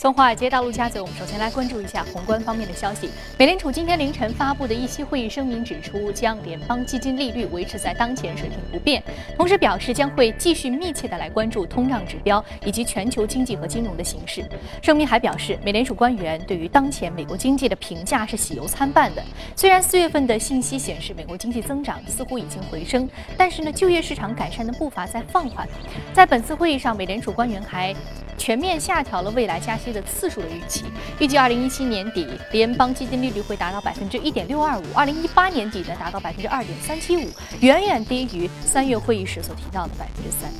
从华尔街到陆家嘴，我们首先来关注一下宏观方面的消息。美联储今天凌晨发布的议息会议声明指出，将联邦基金利率维持在当前水平不变，同时表示将会继续密切的来关注通胀指标以及全球经济和金融的形势。声明还表示，美联储官员对于当前美国经济的评价是喜忧参半的。虽然四月份的信息显示美国经济增长似乎已经回升，但是呢，就业市场改善的步伐在放缓。在本次会议上，美联储官员还。全面下调了未来加息的次数的预期，预计二零一七年底联邦基金利率会达到百分之一点六二五，二零一八年底呢达到百分之二点三七五，远远低于三月会议时所提到的百分之三。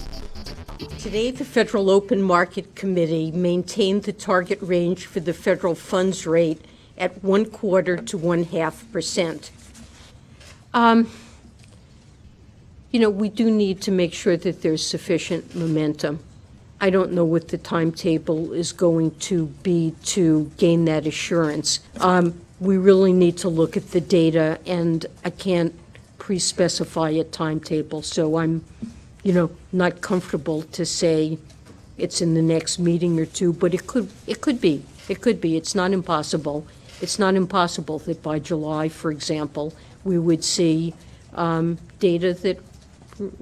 Today, the Federal Open Market Committee maintained the target range for the federal funds rate at one quarter to one half percent. Um, you know, we do need to make sure that there's sufficient momentum. I don't know what the timetable is going to be to gain that assurance. Um, we really need to look at the data, and I can't pre-specify a timetable, so I'm, you know, not comfortable to say it's in the next meeting or two, but it could, it could be. It could be. It's not impossible. It's not impossible that by July, for example, we would see um, data that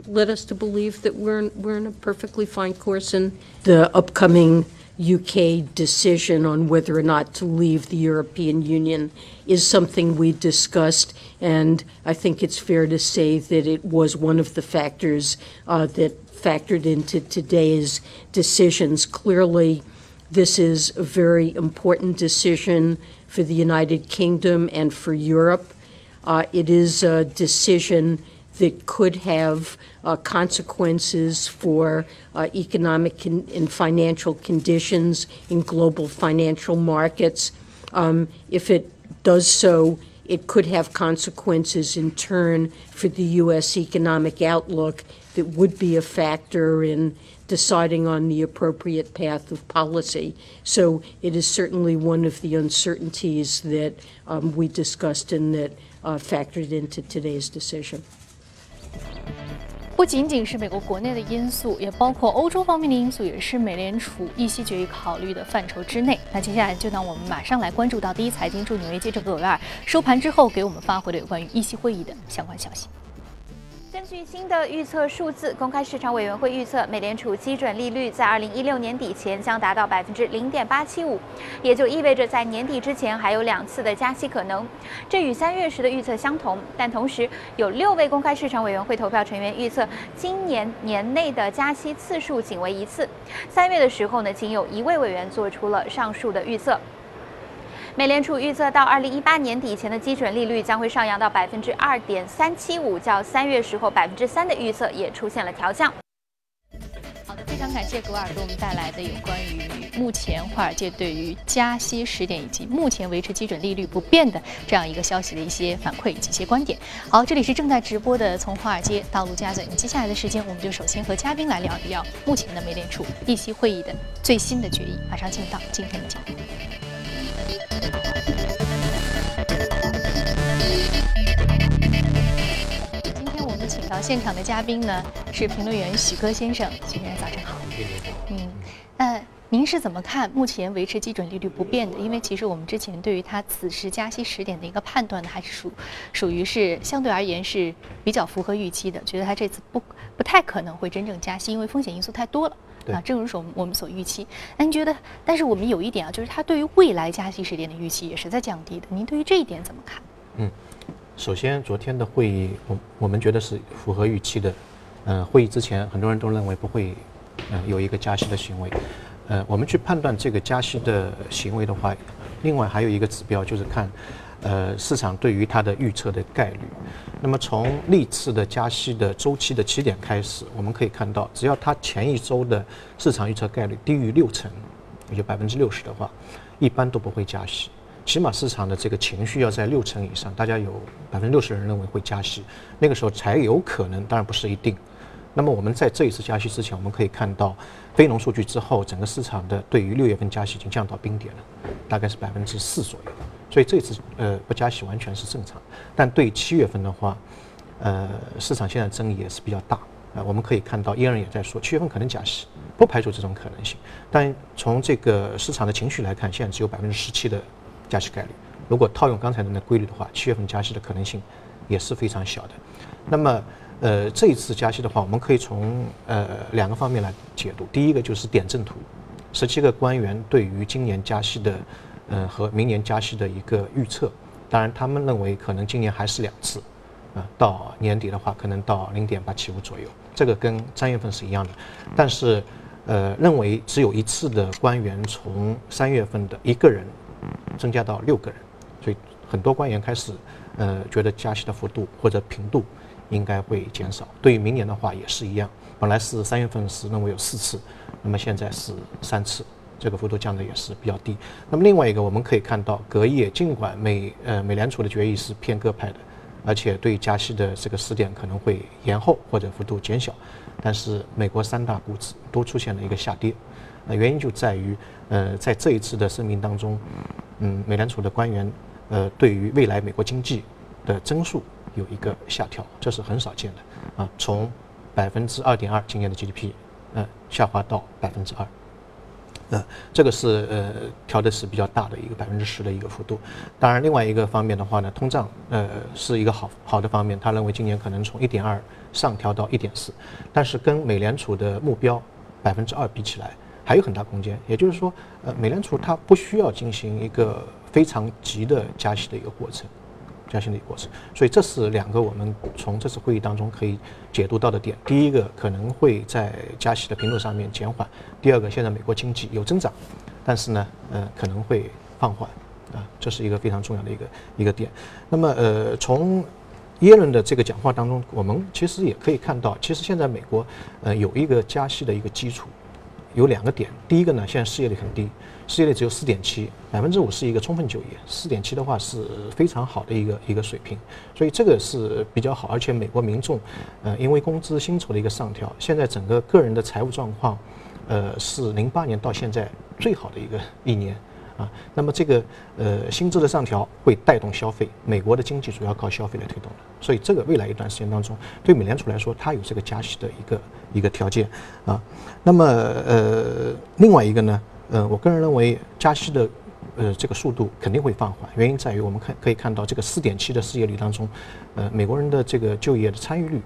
led us to believe that we're in, we're in a perfectly fine course. And the upcoming UK decision on whether or not to leave the European Union is something we discussed, and I think it's fair to say that it was one of the factors uh, that factored into today's decisions. Clearly, this is a very important decision for the United Kingdom and for Europe. Uh, it is a decision that could have uh, consequences for uh, economic con- and financial conditions in global financial markets. Um, if it does so, it could have consequences in turn for the U.S. economic outlook that would be a factor in deciding on the appropriate path of policy. So it is certainly one of the uncertainties that um, we discussed and that uh, factored into today's decision. 不仅仅是美国国内的因素，也包括欧洲方面的因素，也是美联储议息决议考虑的范畴之内。那接下来就让我们马上来关注到第一财经驻纽约记者葛维尔收盘之后给我们发回的有关于议息会议的相关消息。根据新的预测数字，公开市场委员会预测，美联储基准利率在二零一六年底前将达到百分之零点八七五，也就意味着在年底之前还有两次的加息可能。这与三月时的预测相同，但同时有六位公开市场委员会投票成员预测，今年年内的加息次数仅为一次。三月的时候呢，仅有一位委员做出了上述的预测。美联储预测到二零一八年底前的基准利率将会上扬到百分之二点三七五，较三月时候百分之三的预测也出现了调降。好的，非常感谢格尔给我们带来的有关于目前华尔街对于加息时点以及目前维持基准利率不变的这样一个消息的一些反馈以及一些观点。好，这里是正在直播的从华尔街到陆家嘴，接下来的时间我们就首先和嘉宾来聊一聊目前的美联储议息会议的最新的决议。马上进入到今天的节目。今天我们请到现场的嘉宾呢是评论员许戈先生，许先生早晨好。嗯，那您是怎么看目前维持基准利率不变的？因为其实我们之前对于它此时加息时点的一个判断呢，还是属属于是相对而言是比较符合预期的，觉得它这次不不太可能会真正加息，因为风险因素太多了。啊，正如我们我们所预期。那您觉得？但是我们有一点啊，就是它对于未来加息时间的预期也是在降低的。您对于这一点怎么看？嗯，首先昨天的会议，我我们觉得是符合预期的。嗯，会议之前很多人都认为不会，嗯，有一个加息的行为。呃，我们去判断这个加息的行为的话，另外还有一个指标就是看。呃，市场对于它的预测的概率，那么从历次的加息的周期的起点开始，我们可以看到，只要它前一周的市场预测概率低于六成，也就百分之六十的话，一般都不会加息。起码市场的这个情绪要在六成以上，大家有百分之六十人认为会加息，那个时候才有可能，当然不是一定。那么我们在这一次加息之前，我们可以看到非农数据之后，整个市场的对于六月份加息已经降到冰点了，大概是百分之四左右。所以这次呃不加息完全是正常，但对七月份的话，呃市场现在争议也是比较大啊。我们可以看到，耶伦也在说七月份可能加息，不排除这种可能性。但从这个市场的情绪来看，现在只有百分之十七的加息概率。如果套用刚才的那规律的话，七月份加息的可能性也是非常小的。那么，呃，这一次加息的话，我们可以从呃两个方面来解读。第一个就是点阵图，十七个官员对于今年加息的，呃和明年加息的一个预测。当然，他们认为可能今年还是两次，啊，到年底的话可能到零点八七五左右，这个跟三月份是一样的。但是，呃，认为只有一次的官员从三月份的一个人增加到六个人，所以很多官员开始，呃，觉得加息的幅度或者频度应该会减少。对于明年的话也是一样，本来是三月份是认为有四次，那么现在是三次。这个幅度降的也是比较低。那么另外一个，我们可以看到，隔夜尽管美呃美联储的决议是偏鸽派的，而且对加息的这个时点可能会延后或者幅度减小，但是美国三大股指都出现了一个下跌。那原因就在于，呃，在这一次的声明当中，嗯，美联储的官员呃对于未来美国经济的增速有一个下调，这是很少见的啊，从百分之二点二今年的 GDP，呃，下滑到百分之二。呃，这个是呃调的是比较大的一个百分之十的一个幅度。当然，另外一个方面的话呢，通胀呃是一个好好的方面。他认为今年可能从一点二上调到一点四，但是跟美联储的目标百分之二比起来，还有很大空间。也就是说，呃，美联储它不需要进行一个非常急的加息的一个过程。加息的一个过程，所以这是两个我们从这次会议当中可以解读到的点。第一个可能会在加息的频度上面减缓；第二个，现在美国经济有增长，但是呢，呃，可能会放缓，啊，这是一个非常重要的一个一个点。那么，呃，从耶伦的这个讲话当中，我们其实也可以看到，其实现在美国，呃，有一个加息的一个基础，有两个点。第一个呢，现在失业率很低。失业率只有四点七，百分之五是一个充分就业，四点七的话是非常好的一个一个水平，所以这个是比较好。而且美国民众，呃，因为工资薪酬的一个上调，现在整个个人的财务状况，呃，是零八年到现在最好的一个一年啊。那么这个呃薪资的上调会带动消费，美国的经济主要靠消费来推动的，所以这个未来一段时间当中，对美联储来说，它有这个加息的一个一个条件啊。那么呃另外一个呢？呃，我个人认为加息的，呃，这个速度肯定会放缓。原因在于我们看可以看到这个四点七的失业率当中，呃，美国人的这个就业的参与率，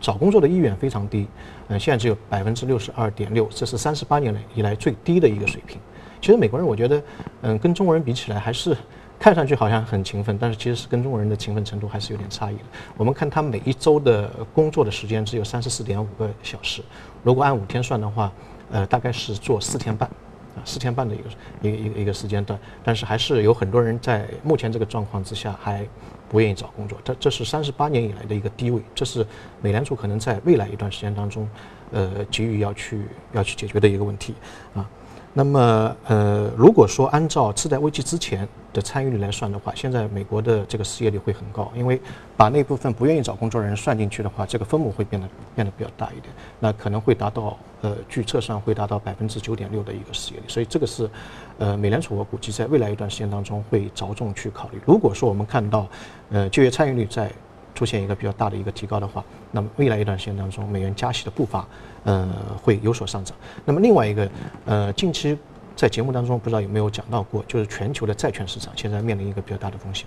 找工作的意愿非常低，呃，现在只有百分之六十二点六，这是三十八年来以来最低的一个水平。其实美国人我觉得，嗯，跟中国人比起来，还是看上去好像很勤奋，但是其实是跟中国人的勤奋程度还是有点差异的。我们看他每一周的工作的时间只有三十四点五个小时，如果按五天算的话，呃，大概是做四天半。啊，四天半的一个一个一个一个时间段，但是还是有很多人在目前这个状况之下还不愿意找工作，这这是三十八年以来的一个低位，这是美联储可能在未来一段时间当中，呃，急于要去要去解决的一个问题啊。那么，呃，如果说按照次贷危机之前的参与率来算的话，现在美国的这个失业率会很高，因为把那部分不愿意找工作的人算进去的话，这个分母会变得变得比较大一点，那可能会达到，呃，据测算会达到百分之九点六的一个失业率，所以这个是，呃，美联储我估计在未来一段时间当中会着重去考虑。如果说我们看到，呃，就业参与率在出现一个比较大的一个提高的话，那么未来一段时间当中，美元加息的步伐，呃，会有所上涨。那么另外一个，呃，近期在节目当中不知道有没有讲到过，就是全球的债券市场现在面临一个比较大的风险。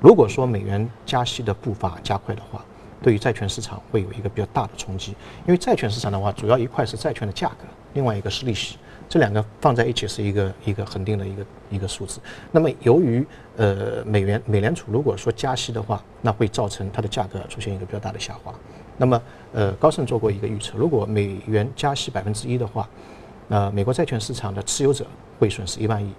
如果说美元加息的步伐加快的话，对于债券市场会有一个比较大的冲击。因为债券市场的话，主要一块是债券的价格，另外一个是利息。这两个放在一起是一个一个恒定的一个一个数字。那么由于呃美元美联储如果说加息的话，那会造成它的价格出现一个比较大的下滑。那么呃高盛做过一个预测，如果美元加息百分之一的话，那美国债券市场的持有者会损失一万亿，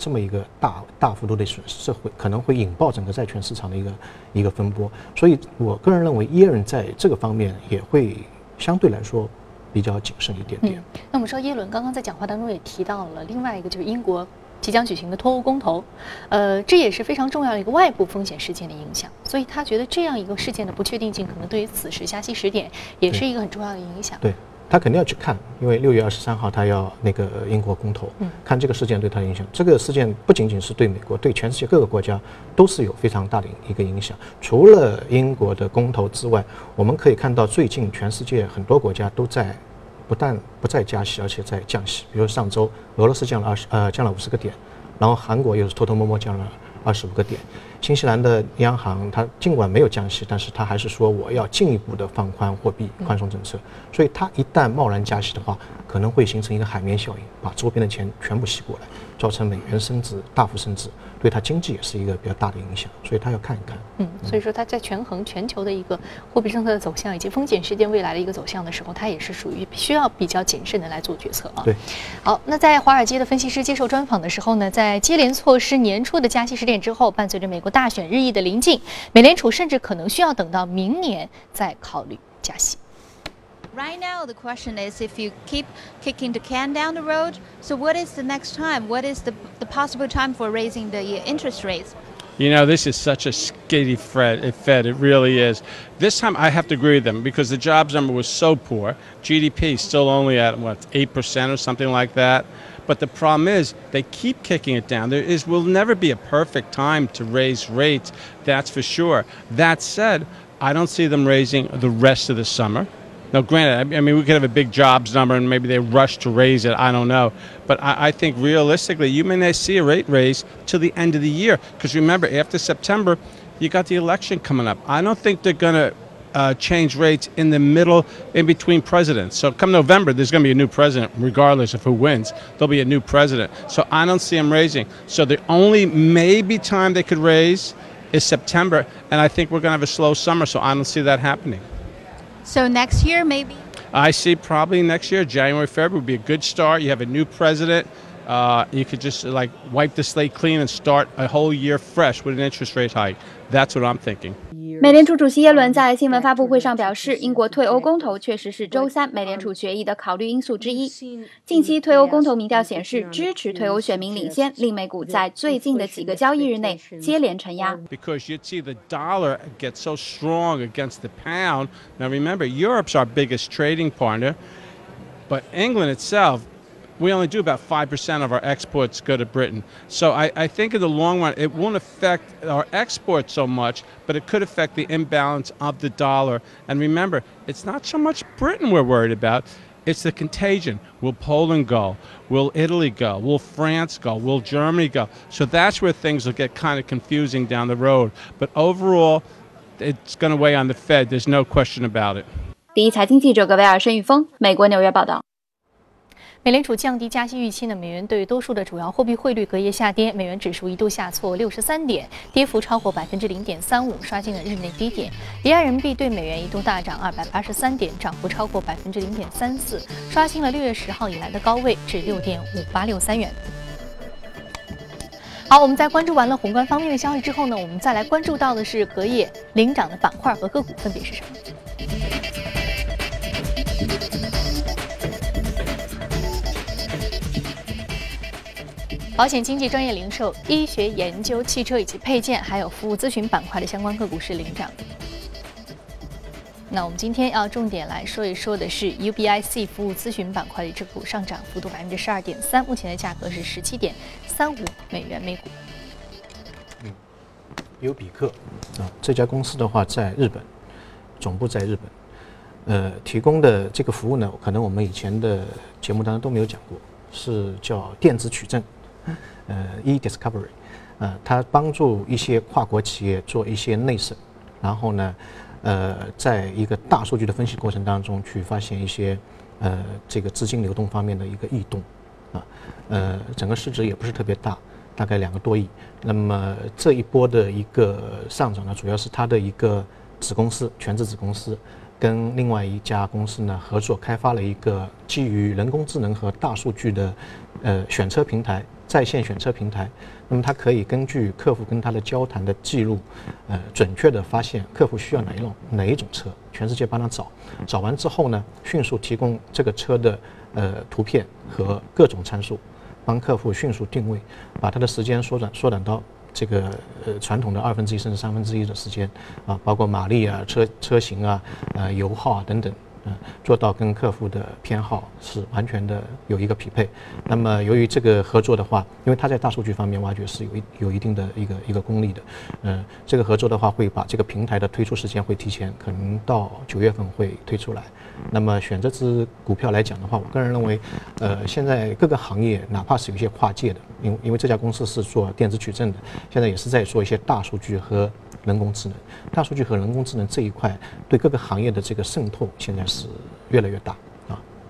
这么一个大大幅度的损失，这会可能会引爆整个债券市场的一个一个风波。所以我个人认为耶伦在这个方面也会相对来说。比较谨慎一点点。那我们说，耶伦刚刚在讲话当中也提到了另外一个，就是英国即将举行的脱欧公投，呃，这也是非常重要的一个外部风险事件的影响。所以他觉得这样一个事件的不确定性，可能对于此时加息时点也是一个很重要的影响。对。他肯定要去看，因为六月二十三号他要那个英国公投，看这个事件对他的影响。这个事件不仅仅是对美国，对全世界各个国家都是有非常大的一个影响。除了英国的公投之外，我们可以看到最近全世界很多国家都在不但不再加息，而且在降息。比如上周俄罗斯降了二十呃降了五十个点，然后韩国又是偷偷摸摸降了二十五个点。新西兰的央行它尽管没有降息，但是它还是说我要进一步的放宽货币宽松政策。所以它一旦贸然加息的话，可能会形成一个海绵效应，把周边的钱全部吸过来，造成美元升值大幅升值。对它经济也是一个比较大的影响，所以它要看一看。嗯，所以说它在权衡全球的一个货币政策的走向以及风险事件未来的一个走向的时候，它也是属于需要比较谨慎的来做决策啊。对。好，那在华尔街的分析师接受专访的时候呢，在接连错失年初的加息时点之后，伴随着美国大选日益的临近，美联储甚至可能需要等到明年再考虑加息。Right now, the question is if you keep kicking the can down the road, so what is the next time? What is the, the possible time for raising the uh, interest rates? You know, this is such a skitty Fed, Fed. It really is. This time I have to agree with them because the jobs number was so poor. GDP still only at, what, 8% or something like that. But the problem is they keep kicking it down. There is will never be a perfect time to raise rates, that's for sure. That said, I don't see them raising the rest of the summer. Now, granted, I mean, we could have a big jobs number and maybe they rush to raise it. I don't know. But I, I think realistically, you may not see a rate raise till the end of the year. Because remember, after September, you got the election coming up. I don't think they're going to uh, change rates in the middle, in between presidents. So come November, there's going to be a new president, regardless of who wins. There'll be a new president. So I don't see them raising. So the only maybe time they could raise is September, and I think we're going to have a slow summer. So I don't see that happening. So next year, maybe? I see probably next year, January, February would be a good start. You have a new president. Uh, you could just like wipe the slate clean and start a whole year fresh with an interest rate hike. That's what I'm thinking. 美联储主席耶伦在新闻发布会上表示，英国退欧公投确实是周三美联储决议的考虑因素之一。近期退欧公投民调显示，支持退欧选民领先，令美股在最近的几个交易日内接连承压。Because you'd see the dollar get so strong against the pound. Now remember, Europe's our biggest trading partner, but England itself we only do about 5% of our exports go to Britain. So I, I, think in the long run, it won't affect our exports so much, but it could affect the imbalance of the dollar. And remember, it's not so much Britain we're worried about. It's the contagion. Will Poland go? Will Italy go? Will France go? Will Germany go? So that's where things will get kind of confusing down the road. But overall, it's going to weigh on the Fed. There's no question about it. 第一财经记者格维尔申玉峰，美国纽约报道。 美联储降低加息预期呢？美元对多数的主要货币汇率隔夜下跌，美元指数一度下挫六十三点，跌幅超过百分之零点三五，刷新了日内低点。离岸人民币对美元一度大涨二百八十三点，涨幅超过百分之零点三四，刷新了六月十号以来的高位，至六点五八六三元。好，我们在关注完了宏观方面的消息之后呢，我们再来关注到的是隔夜领涨的板块和个股分别是什么？保险经纪专业零售、医学研究、汽车以及配件，还有服务咨询板块的相关个股是领涨。那我们今天要重点来说一说的是 UBIC 服务咨询板块的这股上涨幅度百分之十二点三，目前的价格是十七点三五美元每股。嗯，优比克啊，这家公司的话在日本，总部在日本，呃，提供的这个服务呢，可能我们以前的节目当中都没有讲过，是叫电子取证。呃，e-discovery，呃，它帮助一些跨国企业做一些内审，然后呢，呃，在一个大数据的分析过程当中去发现一些呃这个资金流动方面的一个异动，啊，呃，整个市值也不是特别大，大概两个多亿。那么这一波的一个上涨呢，主要是它的一个子公司，全资子公司，跟另外一家公司呢合作开发了一个基于人工智能和大数据的呃选车平台。在线选车平台，那么它可以根据客户跟他的交谈的记录，呃，准确的发现客户需要哪一种哪一种车，全世界帮他找，找完之后呢，迅速提供这个车的呃图片和各种参数，帮客户迅速定位，把他的时间缩短缩短到这个呃传统的二分之一甚至三分之一的时间啊，包括马力啊、车车型啊、呃油耗啊等等。嗯，做到跟客户的偏好是完全的有一个匹配。那么由于这个合作的话，因为它在大数据方面挖掘是有一有一定的一个一个功力的，嗯，这个合作的话会把这个平台的推出时间会提前，可能到九月份会推出来。那么选这只股票来讲的话，我个人认为，呃，现在各个行业哪怕是有一些跨界的，因为因为这家公司是做电子取证的，现在也是在做一些大数据和。人工智能、大数据和人工智能这一块，对各个行业的这个渗透现在是越来越大！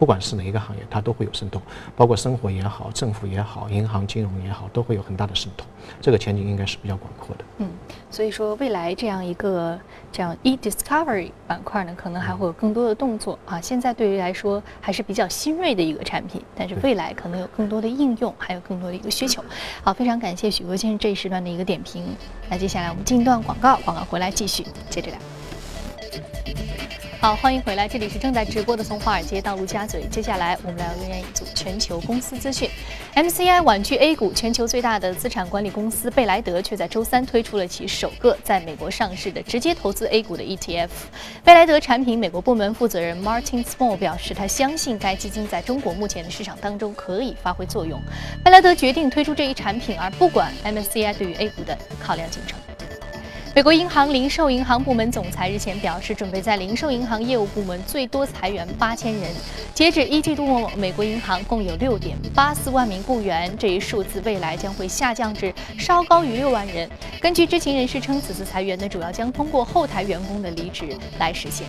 不管是哪一个行业，它都会有渗透，包括生活也好、政府也好、银行金融也好，都会有很大的渗透。这个前景应该是比较广阔的。嗯，所以说未来这样一个这样 e discovery 板块呢，可能还会有更多的动作啊。现在对于来说还是比较新锐的一个产品，但是未来可能有更多的应用，还有更多的一个需求。好，非常感谢许哥先生这一时段的一个点评。那接下来我们进一段广告，广告回来继续接着聊。好，欢迎回来，这里是正在直播的从华尔街到陆家嘴。接下来我们来为您一组全球公司资讯。MCI 婉拒 A 股，全球最大的资产管理公司贝莱德却在周三推出了其首个在美国上市的直接投资 A 股的 ETF。贝莱德产品美国部门负责人 Martin Small 表示，他相信该基金在中国目前的市场当中可以发挥作用。贝莱德决定推出这一产品，而不管 MCI 对于 A 股的考量进程。美国银行零售银行部门总裁日前表示，准备在零售银行业务部门最多裁员八千人。截止一季度末，美国银行共有六点八四万名雇员，这一数字未来将会下降至稍高于六万人。根据知情人士称，此次裁员呢，主要将通过后台员工的离职来实现。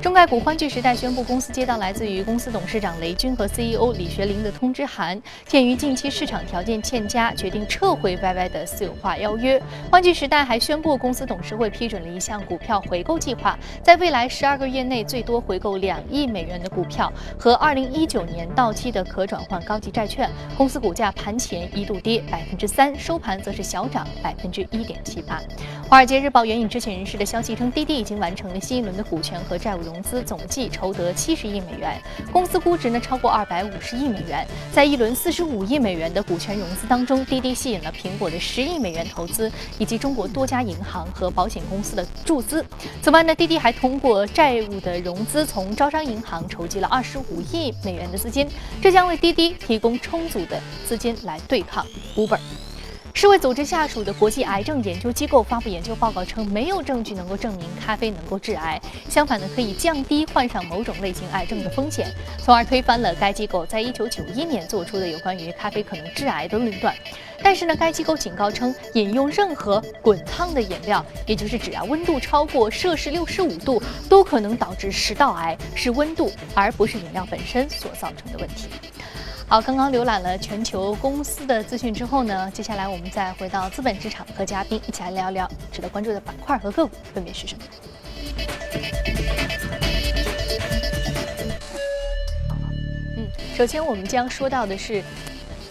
中概股欢聚时代宣布，公司接到来自于公司董事长雷军和 CEO 李学林的通知函，鉴于近期市场条件欠佳，决定撤回 YY 的私有化邀约。欢聚时代还宣布，公司董事会批准了一项股票回购计划，在未来十二个月内最多回购两亿美元的股票和二零一九年到期的可转换高级债券。公司股价盘前一度跌百分之三，收盘则是小涨百分之一点七八。华尔街日报援引知情人士的消息称，滴滴已经完成了新一轮的股权和债务。融资总计筹得七十亿美元，公司估值呢超过二百五十亿美元。在一轮四十五亿美元的股权融资当中，滴滴吸引了苹果的十亿美元投资，以及中国多家银行和保险公司的注资。此外呢，滴滴还通过债务的融资，从招商银行筹集了二十五亿美元的资金，这将为滴滴提供充足的资金来对抗 Uber。世卫组织下属的国际癌症研究机构发布研究报告称，没有证据能够证明咖啡能够致癌，相反呢，可以降低患上某种类型癌症的风险，从而推翻了该机构在一九九一年做出的有关于咖啡可能致癌的论断。但是呢，该机构警告称，饮用任何滚烫的饮料，也就是指啊温度超过摄氏六十五度，都可能导致食道癌，是温度而不是饮料本身所造成的问题。好，刚刚浏览了全球公司的资讯之后呢，接下来我们再回到资本市场，和嘉宾一起来聊聊值得关注的板块和个股分别是什么。嗯，首先我们将说到的是。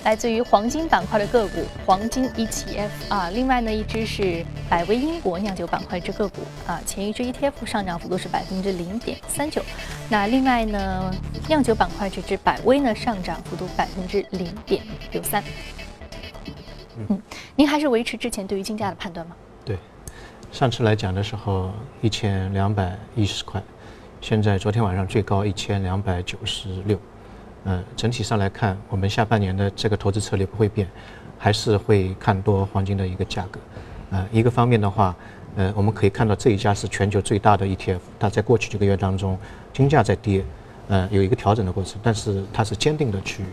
来自于黄金板块的个股，黄金 ETF 啊，另外呢一只是百威英国酿酒板块之个股啊，前一只 ETF 上涨幅度是百分之零点三九，那另外呢酿酒板块这只百威呢上涨幅度百分之零点六三。嗯，您还是维持之前对于金价的判断吗？对，上次来讲的时候一千两百一十块，现在昨天晚上最高一千两百九十六。嗯，整体上来看，我们下半年的这个投资策略不会变，还是会看多黄金的一个价格。呃，一个方面的话，呃，我们可以看到这一家是全球最大的 ETF，它在过去几个月当中，金价在跌，呃，有一个调整的过程，但是它是坚定的去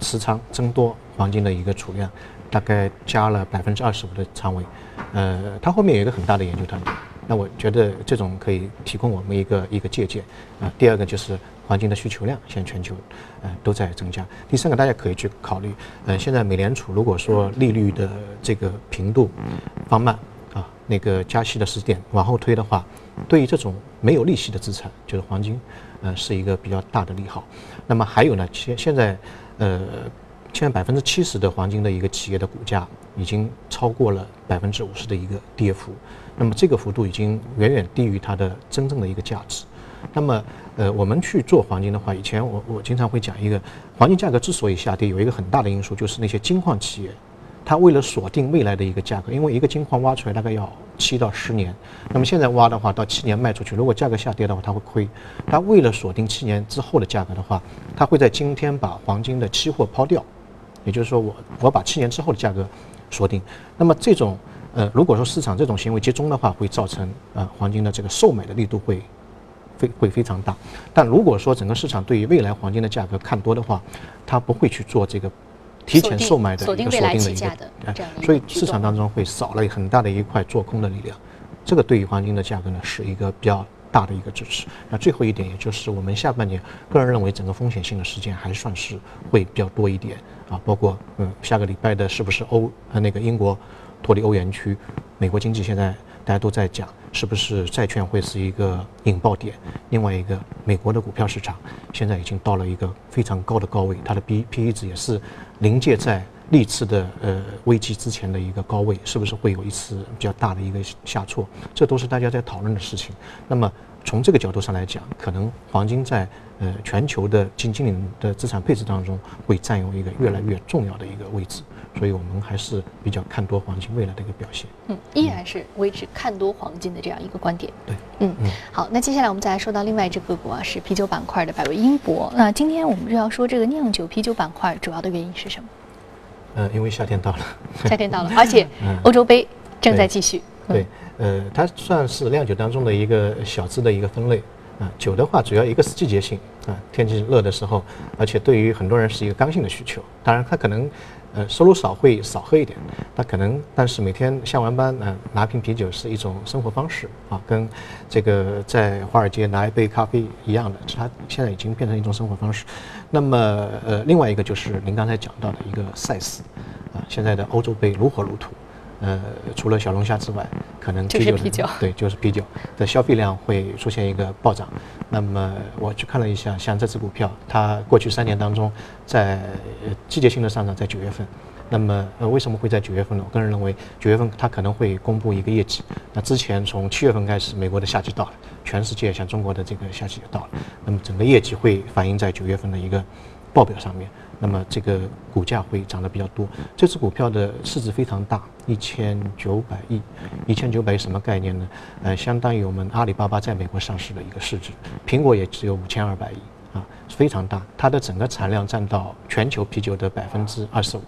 持仓增多黄金的一个储量，大概加了百分之二十五的仓位。呃，它后面有一个很大的研究团队，那我觉得这种可以提供我们一个一个借鉴。啊，第二个就是。黄金的需求量现在全球，呃，都在增加。第三个，大家可以去考虑，呃，现在美联储如果说利率的这个频度放慢啊，那个加息的时点往后推的话，对于这种没有利息的资产，就是黄金，呃，是一个比较大的利好。那么还有呢，现现在，呃，现在百分之七十的黄金的一个企业的股价已经超过了百分之五十的一个跌幅，那么这个幅度已经远远低于它的真正的一个价值。那么，呃，我们去做黄金的话，以前我我经常会讲一个，黄金价格之所以下跌，有一个很大的因素就是那些金矿企业，它为了锁定未来的一个价格，因为一个金矿挖出来大概要七到十年，那么现在挖的话，到七年卖出去，如果价格下跌的话，它会亏。它为了锁定七年之后的价格的话，它会在今天把黄金的期货抛掉，也就是说，我我把七年之后的价格锁定。那么这种呃，如果说市场这种行为集中的话，会造成呃黄金的这个售买的力度会非会非常大。但如果说整个市场对于未来黄金的价格看多的话，它不会去做这个。提前售卖的一个锁定的一个，所以市场当中会少了很大的一块做空的力量，这个对于黄金的价格呢是一个比较大的一个支持。那最后一点，也就是我们下半年个人认为整个风险性的事件还算是会比较多一点啊，包括嗯下个礼拜的是不是欧呃那个英国脱离欧元区，美国经济现在。大家都在讲，是不是债券会是一个引爆点？另外一个，美国的股票市场现在已经到了一个非常高的高位，它的 B P E 值也是临界在历次的呃危机之前的一个高位，是不是会有一次比较大的一个下挫？这都是大家在讨论的事情。那么从这个角度上来讲，可能黄金在呃全球的基金经理的资产配置当中会占有一个越来越重要的一个位置。所以我们还是比较看多黄金未来的一个表现。嗯，依然是维持看多黄金的这样一个观点。对，嗯嗯。好，那接下来我们再来说到另外一只个股啊，是啤酒板块的百威英博。那今天我们就要说这个酿酒啤酒板块主要的原因是什么？呃，因为夏天到了。夏天到了，而且 欧洲杯正在继续。对，呃，它算是酿酒当中的一个小资的一个分类啊。酒的话，主要一个是季节性啊，天气热的时候，而且对于很多人是一个刚性的需求。当然，它可能。呃，收入少会少喝一点，那可能，但是每天下完班，呃，拿瓶啤酒是一种生活方式啊，跟这个在华尔街拿一杯咖啡一样的，它现在已经变成一种生活方式。那么，呃，另外一个就是您刚才讲到的一个赛事，啊，现在的欧洲杯如火如荼。呃，除了小龙虾之外，可能就是啤酒，对，就是啤酒的消费量会出现一个暴涨。那么我去看了一下，像这只股票，它过去三年当中，在季节性的上涨在九月份。那么呃，为什么会在九月份呢？我个人认为，九月份它可能会公布一个业绩。那之前从七月份开始，美国的夏季到了，全世界像中国的这个夏季也到了。那么整个业绩会反映在九月份的一个报表上面。那么这个股价会涨得比较多。这只股票的市值非常大，一千九百亿。一千九百亿什么概念呢？呃，相当于我们阿里巴巴在美国上市的一个市值。苹果也只有五千二百亿啊，非常大。它的整个产量占到全球啤酒的百分之二十五。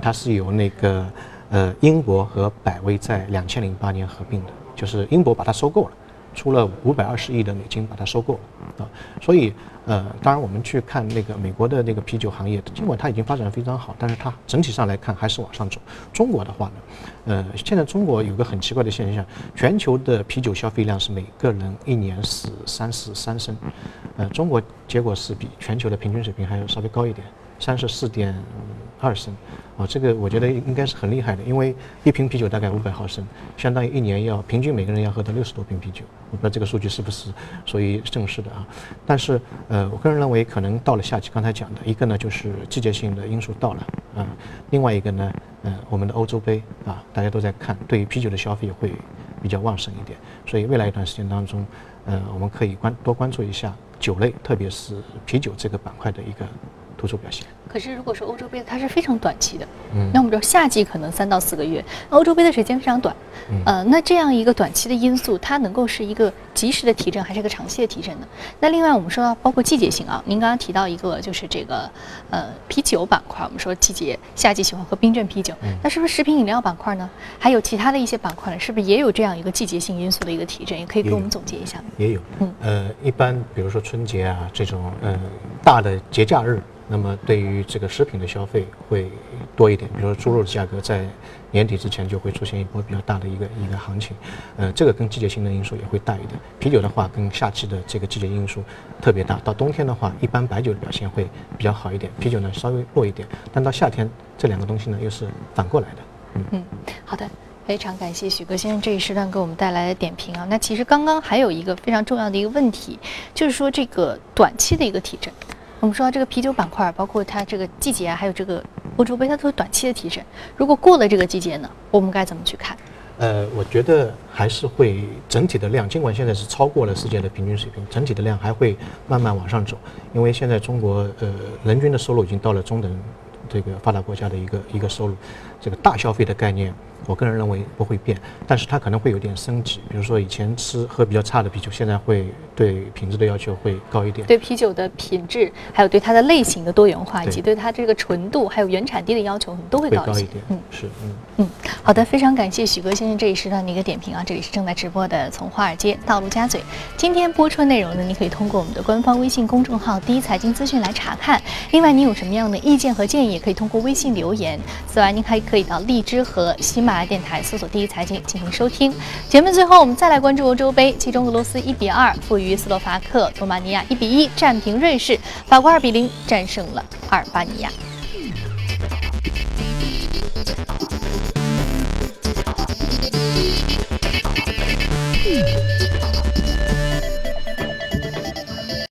它是由那个呃英博和百威在两千零八年合并的，就是英博把它收购了。出了五百二十亿的美金把它收购了啊，所以呃，当然我们去看那个美国的那个啤酒行业，尽管它已经发展的非常好，但是它整体上来看还是往上走。中国的话呢，呃，现在中国有个很奇怪的现象，全球的啤酒消费量是每个人一年是三十三升，呃，中国结果是比全球的平均水平还要稍微高一点，三十四点二升。啊，这个我觉得应该是很厉害的，因为一瓶啤酒大概五百毫升，相当于一年要平均每个人要喝到六十多瓶啤酒。我不知道这个数据是不是属于正式的啊？但是呃，我个人认为可能到了夏季，刚才讲的一个呢就是季节性的因素到了啊，另外一个呢，呃，我们的欧洲杯啊，大家都在看，对于啤酒的消费会比较旺盛一点，所以未来一段时间当中，呃，我们可以关多关注一下酒类，特别是啤酒这个板块的一个突出表现。可是，如果说欧洲杯它是非常短期的，嗯，那我们知道夏季可能三到四个月，欧洲杯的时间非常短，嗯，呃，那这样一个短期的因素，它能够是一个及时的提振，还是一个长期的提振呢？那另外我们说到包括季节性啊，您刚刚提到一个就是这个呃啤酒板块，我们说季节夏季喜欢喝冰镇啤酒，那是不是食品饮料板块呢？还有其他的一些板块呢？是不是也有这样一个季节性因素的一个提振？也可以给我们总结一下吗？也有，嗯，呃，一般比如说春节啊这种呃大的节假日。那么对于这个食品的消费会多一点，比如说猪肉的价格在年底之前就会出现一波比较大的一个一个行情，呃，这个跟季节性的因素也会大一点。啤酒的话，跟夏季的这个季节因素特别大。到冬天的话，一般白酒的表现会比较好一点，啤酒呢稍微弱一点。但到夏天，这两个东西呢又是反过来的。嗯嗯，好的，非常感谢许哥先生这一时段给我们带来的点评啊。那其实刚刚还有一个非常重要的一个问题，就是说这个短期的一个提振。我们说到这个啤酒板块，包括它这个季节，还有这个欧洲杯，它都是短期的提升。如果过了这个季节呢，我们该怎么去看？呃，我觉得还是会整体的量，尽管现在是超过了世界的平均水平，整体的量还会慢慢往上走。因为现在中国呃人均的收入已经到了中等这个发达国家的一个一个收入，这个大消费的概念。我个人认为不会变，但是它可能会有点升级。比如说以前吃喝比较差的啤酒，现在会对品质的要求会高一点。对啤酒的品质，还有对它的类型的多元化，以及对它这个纯度还有原产地的要求，都会高一点。嗯，是，嗯嗯。好的，非常感谢许哥先生这一时段的一个点评啊！这里是正在直播的从华尔街到陆家嘴。今天播出的内容呢，你可以通过我们的官方微信公众号“第一财经资讯”来查看。另外，你有什么样的意见和建议，也可以通过微信留言。此外，您还可以可以到荔枝和喜马拉雅电台搜索第一财经进行收听。节目最后我们再来关注欧洲杯其中俄罗斯一比二负于斯洛伐克罗马尼亚一比一战平瑞士法国二比零战胜了阿尔巴尼亚。